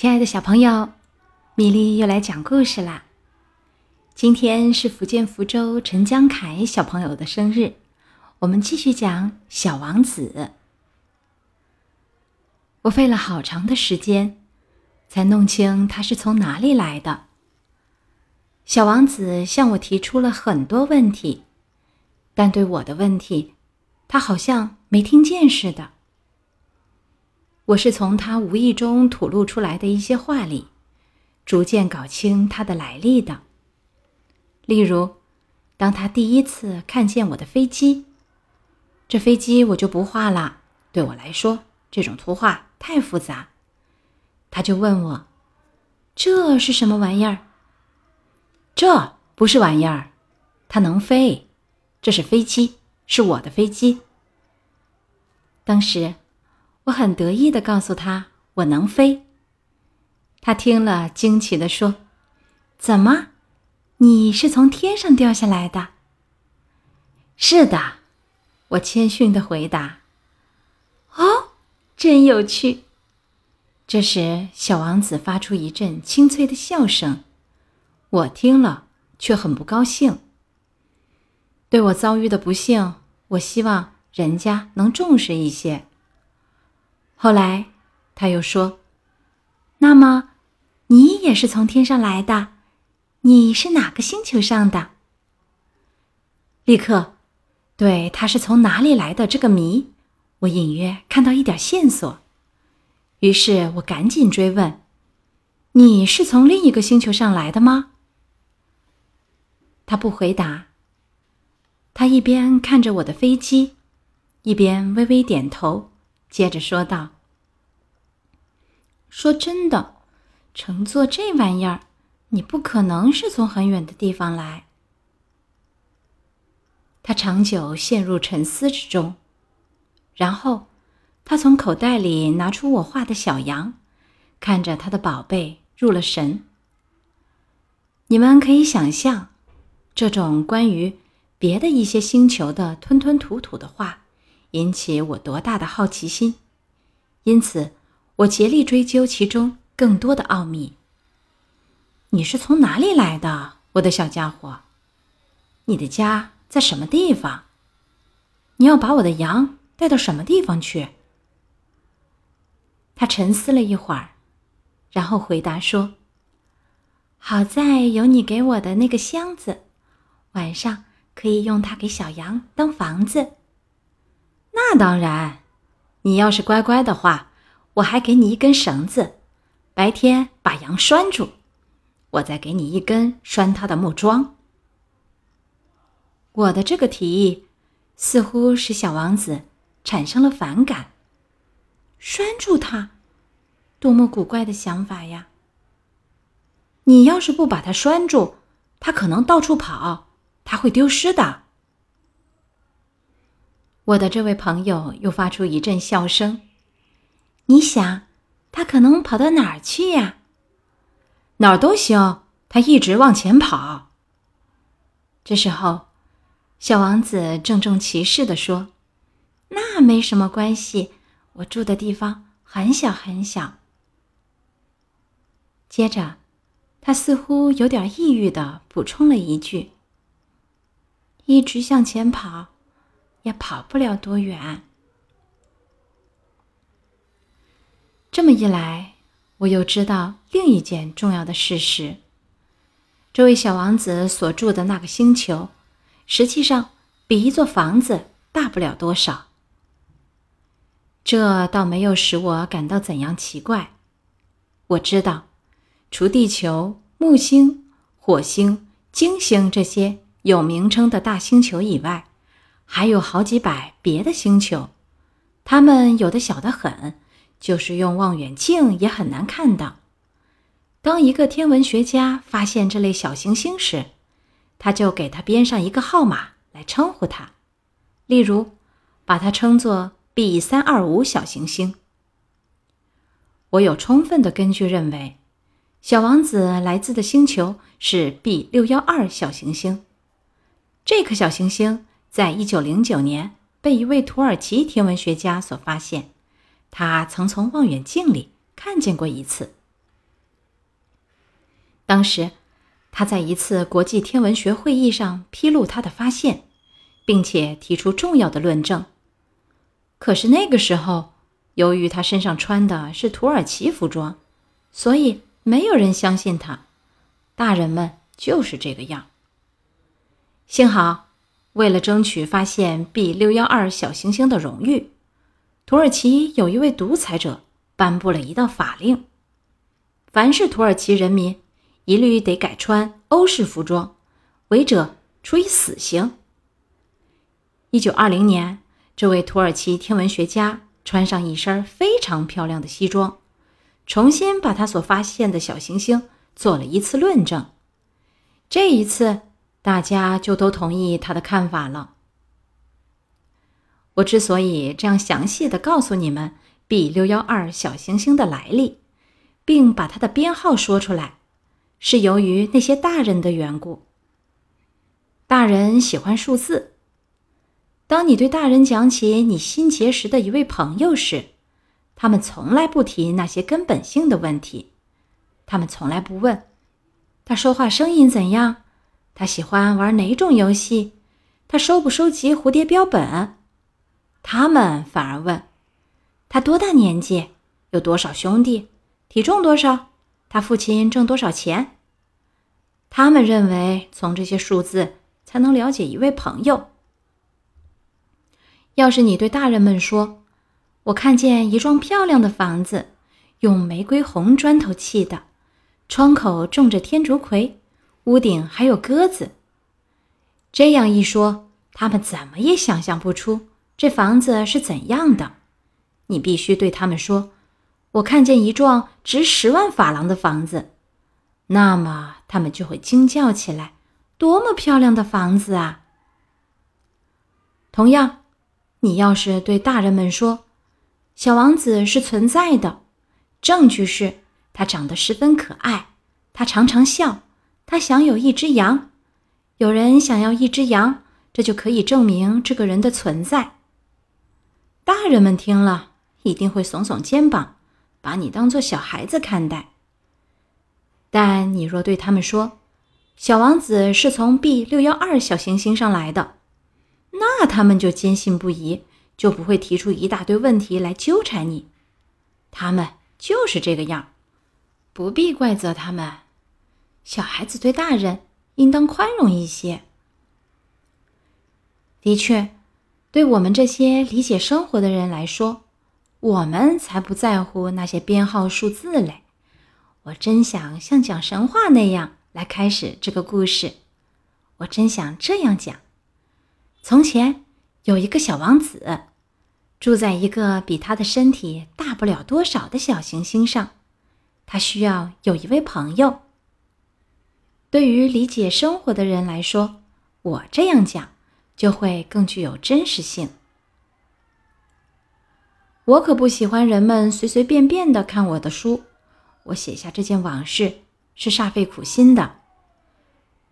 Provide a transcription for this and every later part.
亲爱的小朋友，米粒又来讲故事啦。今天是福建福州陈江凯小朋友的生日，我们继续讲《小王子》。我费了好长的时间，才弄清他是从哪里来的。小王子向我提出了很多问题，但对我的问题，他好像没听见似的。我是从他无意中吐露出来的一些话里，逐渐搞清他的来历的。例如，当他第一次看见我的飞机，这飞机我就不画了，对我来说这种图画太复杂。他就问我：“这是什么玩意儿？”“这不是玩意儿，它能飞，这是飞机，是我的飞机。”当时。我很得意的告诉他我能飞。他听了惊奇的说：“怎么，你是从天上掉下来的？”“是的。”我谦逊的回答。“哦，真有趣。”这时，小王子发出一阵清脆的笑声，我听了却很不高兴。对我遭遇的不幸，我希望人家能重视一些。后来，他又说：“那么，你也是从天上来的？你是哪个星球上的？”立刻，对他是从哪里来的这个谜，我隐约看到一点线索。于是我赶紧追问：“你是从另一个星球上来的吗？”他不回答。他一边看着我的飞机，一边微微点头。接着说道：“说真的，乘坐这玩意儿，你不可能是从很远的地方来。”他长久陷入沉思之中，然后他从口袋里拿出我画的小羊，看着他的宝贝入了神。你们可以想象，这种关于别的一些星球的吞吞吐吐的话。引起我多大的好奇心，因此我竭力追究其中更多的奥秘。你是从哪里来的，我的小家伙？你的家在什么地方？你要把我的羊带到什么地方去？他沉思了一会儿，然后回答说：“好在有你给我的那个箱子，晚上可以用它给小羊当房子。”那当然，你要是乖乖的话，我还给你一根绳子，白天把羊拴住，我再给你一根拴它的木桩。我的这个提议似乎使小王子产生了反感。拴住它，多么古怪的想法呀！你要是不把它拴住，它可能到处跑，它会丢失的。我的这位朋友又发出一阵笑声。你想，他可能跑到哪儿去呀？哪儿都行，他一直往前跑。这时候，小王子郑重其事地说：“那没什么关系，我住的地方很小很小。”接着，他似乎有点抑郁的补充了一句：“一直向前跑。”也跑不了多远。这么一来，我又知道另一件重要的事实：这位小王子所住的那个星球，实际上比一座房子大不了多少。这倒没有使我感到怎样奇怪。我知道，除地球、木星、火星、金星这些有名称的大星球以外，还有好几百别的星球，它们有的小得很，就是用望远镜也很难看到。当一个天文学家发现这类小行星时，他就给它编上一个号码来称呼它，例如，把它称作 B 三二五小行星。我有充分的根据认为，小王子来自的星球是 B 六幺二小行星。这颗小行星。在一九零九年，被一位土耳其天文学家所发现。他曾从望远镜里看见过一次。当时，他在一次国际天文学会议上披露他的发现，并且提出重要的论证。可是那个时候，由于他身上穿的是土耳其服装，所以没有人相信他。大人们就是这个样。幸好，为了争取发现 B 六幺二小行星的荣誉，土耳其有一位独裁者颁布了一道法令：凡是土耳其人民。一律得改穿欧式服装，违者处以死刑。一九二零年，这位土耳其天文学家穿上一身非常漂亮的西装，重新把他所发现的小行星做了一次论证。这一次，大家就都同意他的看法了。我之所以这样详细的告诉你们 B 六幺二小行星的来历，并把它的编号说出来。是由于那些大人的缘故。大人喜欢数字。当你对大人讲起你新结识的一位朋友时，他们从来不提那些根本性的问题。他们从来不问他说话声音怎样，他喜欢玩哪种游戏，他收不收集蝴蝶标本。他们反而问他多大年纪，有多少兄弟，体重多少。他父亲挣多少钱？他们认为从这些数字才能了解一位朋友。要是你对大人们说：“我看见一幢漂亮的房子，用玫瑰红砖头砌的，窗口种着天竺葵，屋顶还有鸽子。”这样一说，他们怎么也想象不出这房子是怎样的。你必须对他们说。我看见一幢值十万法郎的房子，那么他们就会惊叫起来：“多么漂亮的房子啊！”同样，你要是对大人们说：“小王子是存在的，证据是他长得十分可爱，他常常笑，他享有一只羊，有人想要一只羊，这就可以证明这个人的存在。”大人们听了一定会耸耸肩膀。把你当做小孩子看待，但你若对他们说，小王子是从 B 六幺二小行星上来的，那他们就坚信不疑，就不会提出一大堆问题来纠缠你。他们就是这个样，不必怪责他们。小孩子对大人应当宽容一些。的确，对我们这些理解生活的人来说。我们才不在乎那些编号数字嘞！我真想像讲神话那样来开始这个故事。我真想这样讲：从前有一个小王子，住在一个比他的身体大不了多少的小行星上。他需要有一位朋友。对于理解生活的人来说，我这样讲就会更具有真实性。我可不喜欢人们随随便便的看我的书。我写下这件往事是煞费苦心的。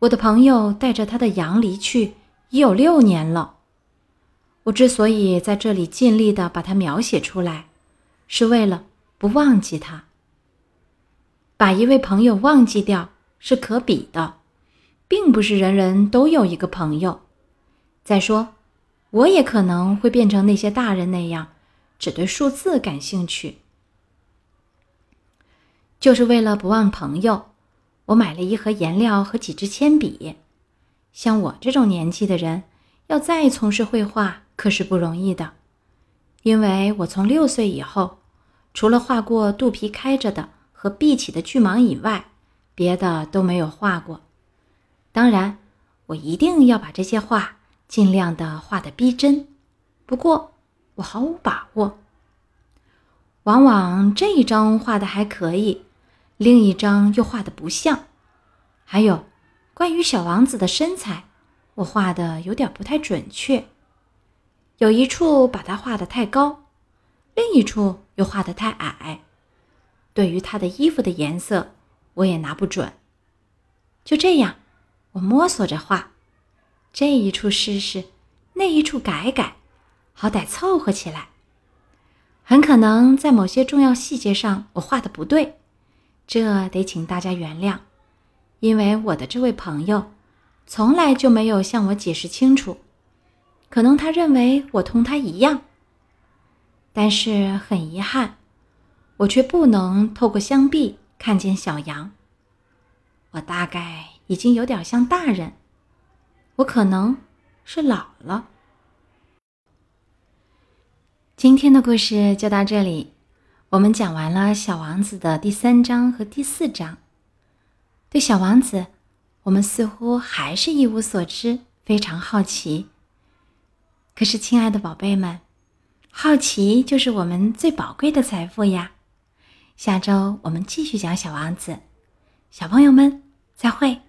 我的朋友带着他的羊离去已有六年了。我之所以在这里尽力的把它描写出来，是为了不忘记他。把一位朋友忘记掉是可比的，并不是人人都有一个朋友。再说，我也可能会变成那些大人那样。只对数字感兴趣，就是为了不忘朋友，我买了一盒颜料和几支铅笔。像我这种年纪的人，要再从事绘画可是不容易的，因为我从六岁以后，除了画过肚皮开着的和闭起的巨蟒以外，别的都没有画过。当然，我一定要把这些画尽量的画的逼真，不过。我毫无把握。往往这一张画的还可以，另一张又画的不像。还有，关于小王子的身材，我画的有点不太准确。有一处把他画的太高，另一处又画的太矮。对于他的衣服的颜色，我也拿不准。就这样，我摸索着画，这一处试试，那一处改改。好歹凑合起来，很可能在某些重要细节上我画的不对，这得请大家原谅。因为我的这位朋友从来就没有向我解释清楚，可能他认为我同他一样。但是很遗憾，我却不能透过香壁看见小羊。我大概已经有点像大人，我可能是老了。今天的故事就到这里，我们讲完了《小王子》的第三章和第四章。对小王子，我们似乎还是一无所知，非常好奇。可是，亲爱的宝贝们，好奇就是我们最宝贵的财富呀！下周我们继续讲小王子，小朋友们再会。